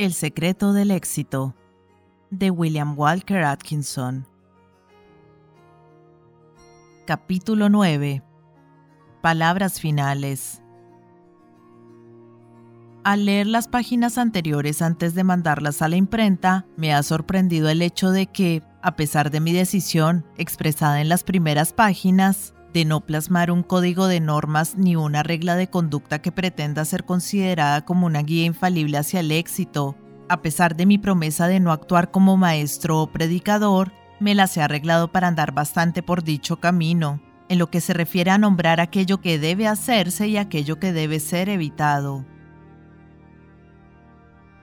El secreto del éxito de William Walker Atkinson. Capítulo 9. Palabras finales. Al leer las páginas anteriores antes de mandarlas a la imprenta, me ha sorprendido el hecho de que, a pesar de mi decisión expresada en las primeras páginas, de no plasmar un código de normas ni una regla de conducta que pretenda ser considerada como una guía infalible hacia el éxito, a pesar de mi promesa de no actuar como maestro o predicador, me las he arreglado para andar bastante por dicho camino, en lo que se refiere a nombrar aquello que debe hacerse y aquello que debe ser evitado.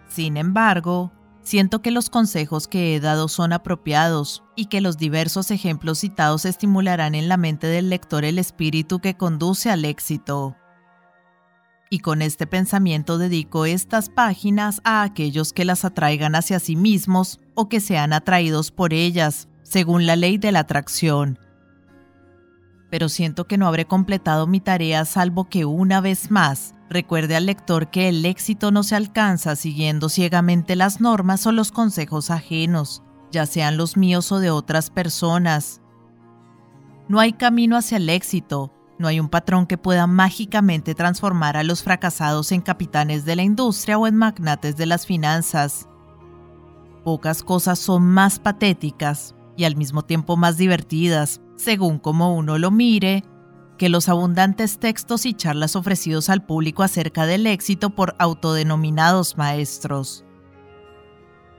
Sin embargo, siento que los consejos que he dado son apropiados y que los diversos ejemplos citados estimularán en la mente del lector el espíritu que conduce al éxito. Y con este pensamiento dedico estas páginas a aquellos que las atraigan hacia sí mismos o que sean atraídos por ellas, según la ley de la atracción. Pero siento que no habré completado mi tarea salvo que una vez más Recuerde al lector que el éxito no se alcanza siguiendo ciegamente las normas o los consejos ajenos, ya sean los míos o de otras personas. No hay camino hacia el éxito, no hay un patrón que pueda mágicamente transformar a los fracasados en capitanes de la industria o en magnates de las finanzas. Pocas cosas son más patéticas y al mismo tiempo más divertidas, según como uno lo mire, que los abundantes textos y charlas ofrecidos al público acerca del éxito por autodenominados maestros.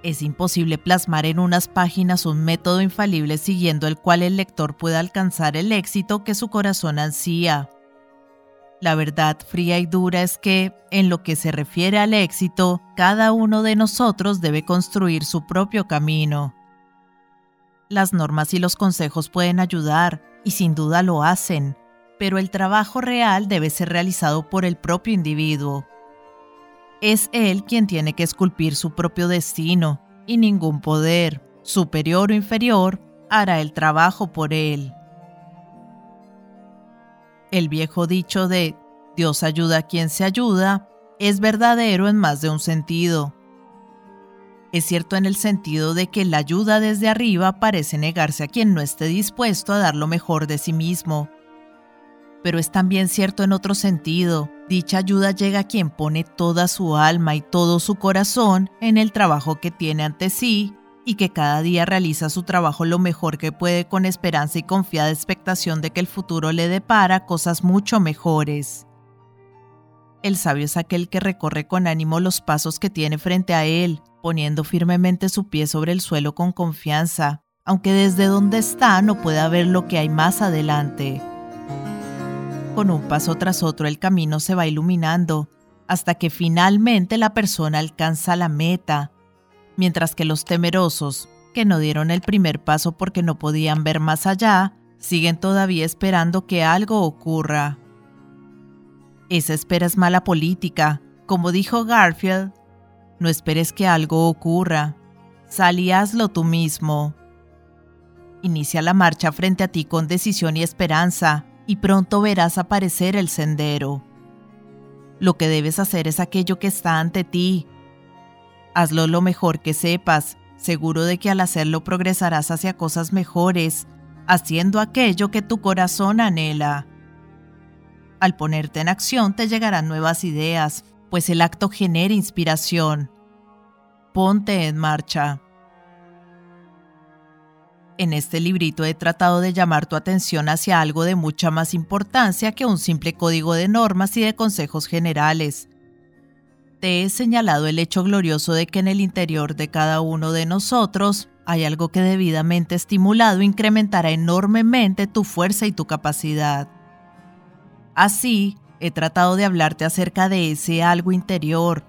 Es imposible plasmar en unas páginas un método infalible siguiendo el cual el lector pueda alcanzar el éxito que su corazón ansía. La verdad fría y dura es que, en lo que se refiere al éxito, cada uno de nosotros debe construir su propio camino. Las normas y los consejos pueden ayudar, y sin duda lo hacen, pero el trabajo real debe ser realizado por el propio individuo. Es él quien tiene que esculpir su propio destino, y ningún poder, superior o inferior, hará el trabajo por él. El viejo dicho de Dios ayuda a quien se ayuda es verdadero en más de un sentido. Es cierto en el sentido de que la ayuda desde arriba parece negarse a quien no esté dispuesto a dar lo mejor de sí mismo pero es también cierto en otro sentido. Dicha ayuda llega a quien pone toda su alma y todo su corazón en el trabajo que tiene ante sí y que cada día realiza su trabajo lo mejor que puede con esperanza y confiada expectación de que el futuro le depara cosas mucho mejores. El sabio es aquel que recorre con ánimo los pasos que tiene frente a él, poniendo firmemente su pie sobre el suelo con confianza, aunque desde donde está no pueda ver lo que hay más adelante con un paso tras otro el camino se va iluminando, hasta que finalmente la persona alcanza la meta, mientras que los temerosos, que no dieron el primer paso porque no podían ver más allá, siguen todavía esperando que algo ocurra. Esa espera es mala política, como dijo Garfield. No esperes que algo ocurra. Sal y hazlo tú mismo. Inicia la marcha frente a ti con decisión y esperanza, y pronto verás aparecer el sendero. Lo que debes hacer es aquello que está ante ti. Hazlo lo mejor que sepas, seguro de que al hacerlo progresarás hacia cosas mejores, haciendo aquello que tu corazón anhela. Al ponerte en acción te llegarán nuevas ideas, pues el acto genera inspiración. Ponte en marcha. En este librito he tratado de llamar tu atención hacia algo de mucha más importancia que un simple código de normas y de consejos generales. Te he señalado el hecho glorioso de que en el interior de cada uno de nosotros hay algo que debidamente estimulado incrementará enormemente tu fuerza y tu capacidad. Así, he tratado de hablarte acerca de ese algo interior,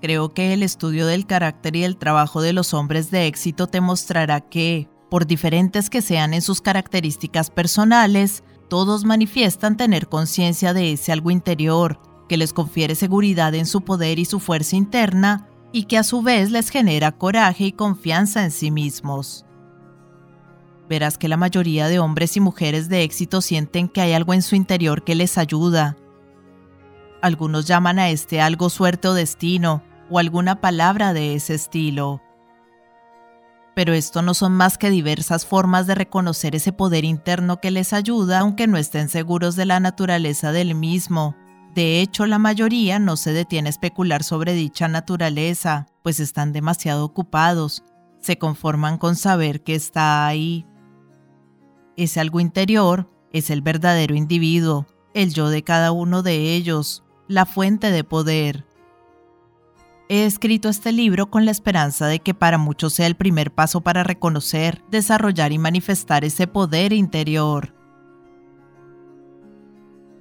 Creo que el estudio del carácter y el trabajo de los hombres de éxito te mostrará que, por diferentes que sean en sus características personales, todos manifiestan tener conciencia de ese algo interior, que les confiere seguridad en su poder y su fuerza interna, y que a su vez les genera coraje y confianza en sí mismos. Verás que la mayoría de hombres y mujeres de éxito sienten que hay algo en su interior que les ayuda. Algunos llaman a este algo suerte o destino, o alguna palabra de ese estilo. Pero esto no son más que diversas formas de reconocer ese poder interno que les ayuda aunque no estén seguros de la naturaleza del mismo. De hecho, la mayoría no se detiene a especular sobre dicha naturaleza, pues están demasiado ocupados. Se conforman con saber que está ahí. Ese algo interior es el verdadero individuo, el yo de cada uno de ellos, la fuente de poder. He escrito este libro con la esperanza de que para muchos sea el primer paso para reconocer, desarrollar y manifestar ese poder interior.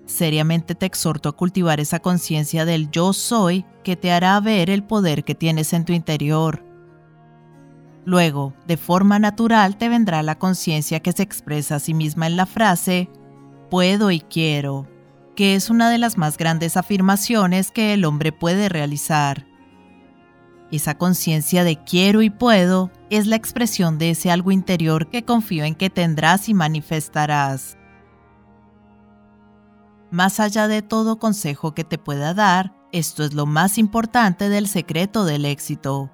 Seriamente te exhorto a cultivar esa conciencia del yo soy que te hará ver el poder que tienes en tu interior. Luego, de forma natural, te vendrá la conciencia que se expresa a sí misma en la frase puedo y quiero, que es una de las más grandes afirmaciones que el hombre puede realizar. Esa conciencia de quiero y puedo es la expresión de ese algo interior que confío en que tendrás y manifestarás. Más allá de todo consejo que te pueda dar, esto es lo más importante del secreto del éxito.